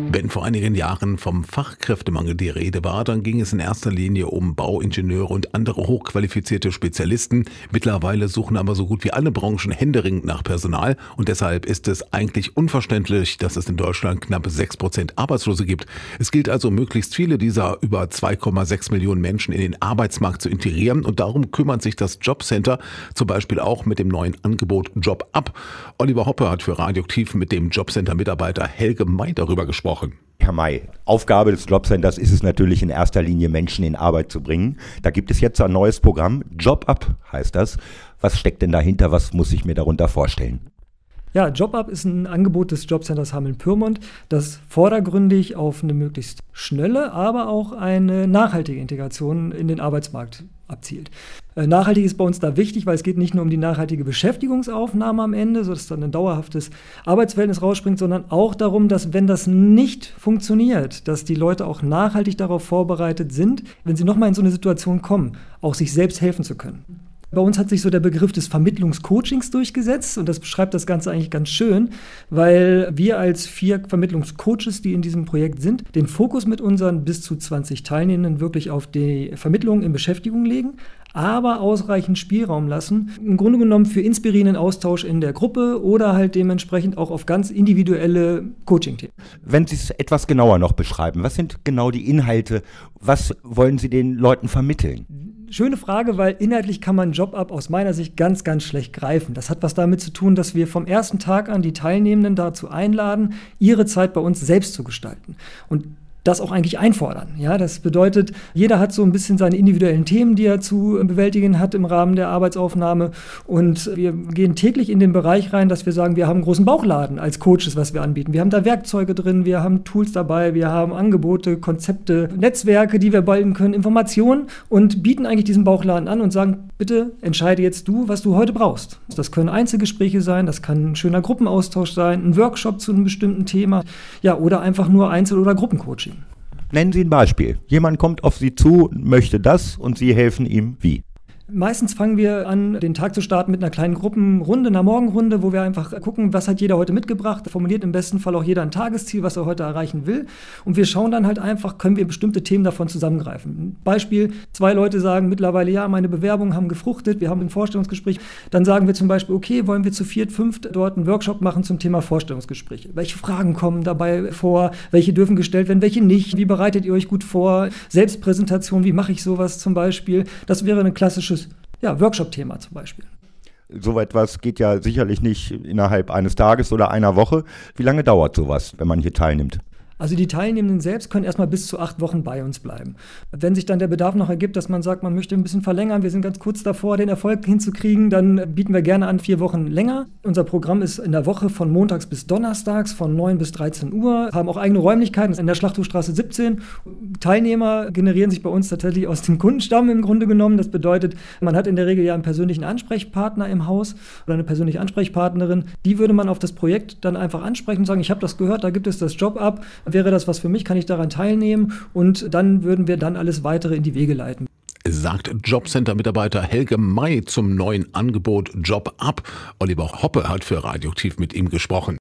Wenn vor einigen Jahren vom Fachkräftemangel die Rede war, dann ging es in erster Linie um Bauingenieure und andere hochqualifizierte Spezialisten. Mittlerweile suchen aber so gut wie alle Branchen händeringend nach Personal und deshalb ist es eigentlich unverständlich, dass es in Deutschland knapp sechs Prozent Arbeitslose gibt. Es gilt also, möglichst viele dieser über 2,6 Millionen Menschen in den Arbeitsmarkt zu integrieren und darum kümmert sich das Jobcenter zum Beispiel auch mit dem neuen Angebot Job Up. Oliver Hoppe hat für Radioaktiv mit dem Jobcenter-Mitarbeiter Helge May darüber gesprochen gesprochen. Herr May, Aufgabe des Jobcenters ist es natürlich in erster Linie Menschen in Arbeit zu bringen. Da gibt es jetzt ein neues Programm, Job Up heißt das. Was steckt denn dahinter? Was muss ich mir darunter vorstellen? Ja, JobUp ist ein Angebot des Jobcenters Hameln-Pyrmont, das vordergründig auf eine möglichst schnelle, aber auch eine nachhaltige Integration in den Arbeitsmarkt abzielt. Äh, nachhaltig ist bei uns da wichtig, weil es geht nicht nur um die nachhaltige Beschäftigungsaufnahme am Ende, sodass dann ein dauerhaftes Arbeitsverhältnis rausspringt, sondern auch darum, dass wenn das nicht funktioniert, dass die Leute auch nachhaltig darauf vorbereitet sind, wenn sie nochmal in so eine Situation kommen, auch sich selbst helfen zu können. Bei uns hat sich so der Begriff des Vermittlungscoachings durchgesetzt und das beschreibt das Ganze eigentlich ganz schön, weil wir als vier Vermittlungscoaches, die in diesem Projekt sind, den Fokus mit unseren bis zu 20 Teilnehmenden wirklich auf die Vermittlung in Beschäftigung legen, aber ausreichend Spielraum lassen, im Grunde genommen für inspirierenden Austausch in der Gruppe oder halt dementsprechend auch auf ganz individuelle Coaching-Themen. Wenn Sie es etwas genauer noch beschreiben, was sind genau die Inhalte? Was wollen Sie den Leuten vermitteln? Schöne Frage, weil inhaltlich kann man Job-Up aus meiner Sicht ganz, ganz schlecht greifen. Das hat was damit zu tun, dass wir vom ersten Tag an die Teilnehmenden dazu einladen, ihre Zeit bei uns selbst zu gestalten. Und das auch eigentlich einfordern. Ja, das bedeutet, jeder hat so ein bisschen seine individuellen Themen, die er zu bewältigen hat im Rahmen der Arbeitsaufnahme. Und wir gehen täglich in den Bereich rein, dass wir sagen, wir haben einen großen Bauchladen als Coaches, was wir anbieten. Wir haben da Werkzeuge drin, wir haben Tools dabei, wir haben Angebote, Konzepte, Netzwerke, die wir balden können, Informationen und bieten eigentlich diesen Bauchladen an und sagen, bitte entscheide jetzt du, was du heute brauchst. Das können Einzelgespräche sein, das kann ein schöner Gruppenaustausch sein, ein Workshop zu einem bestimmten Thema, ja, oder einfach nur Einzel- oder Gruppencoaching. Nennen Sie ein Beispiel. Jemand kommt auf Sie zu, möchte das und Sie helfen ihm wie? Meistens fangen wir an, den Tag zu starten mit einer kleinen Gruppenrunde, einer Morgenrunde, wo wir einfach gucken, was hat jeder heute mitgebracht. Formuliert im besten Fall auch jeder ein Tagesziel, was er heute erreichen will. Und wir schauen dann halt einfach, können wir bestimmte Themen davon zusammengreifen. Beispiel, zwei Leute sagen mittlerweile, ja, meine Bewerbungen haben gefruchtet, wir haben ein Vorstellungsgespräch. Dann sagen wir zum Beispiel, okay, wollen wir zu viert, fünft dort einen Workshop machen zum Thema Vorstellungsgespräch. Welche Fragen kommen dabei vor? Welche dürfen gestellt werden, welche nicht? Wie bereitet ihr euch gut vor? Selbstpräsentation, wie mache ich sowas zum Beispiel? Das wäre ein klassisches ja, Workshop-Thema zum Beispiel. So etwas geht ja sicherlich nicht innerhalb eines Tages oder einer Woche. Wie lange dauert sowas, wenn man hier teilnimmt? Also die Teilnehmenden selbst können erstmal bis zu acht Wochen bei uns bleiben. Wenn sich dann der Bedarf noch ergibt, dass man sagt, man möchte ein bisschen verlängern, wir sind ganz kurz davor, den Erfolg hinzukriegen, dann bieten wir gerne an vier Wochen länger. Unser Programm ist in der Woche von montags bis donnerstags von 9 bis 13 Uhr, haben auch eigene Räumlichkeiten in der Schlachthofstraße 17. Teilnehmer generieren sich bei uns tatsächlich aus dem Kundenstamm im Grunde genommen. Das bedeutet, man hat in der Regel ja einen persönlichen Ansprechpartner im Haus oder eine persönliche Ansprechpartnerin. Die würde man auf das Projekt dann einfach ansprechen und sagen, ich habe das gehört, da gibt es das Job ab wäre das was für mich, kann ich daran teilnehmen und dann würden wir dann alles weitere in die Wege leiten sagt Jobcenter-Mitarbeiter Helge May zum neuen Angebot Job Up. Oliver Hoppe hat für Radioaktiv mit ihm gesprochen.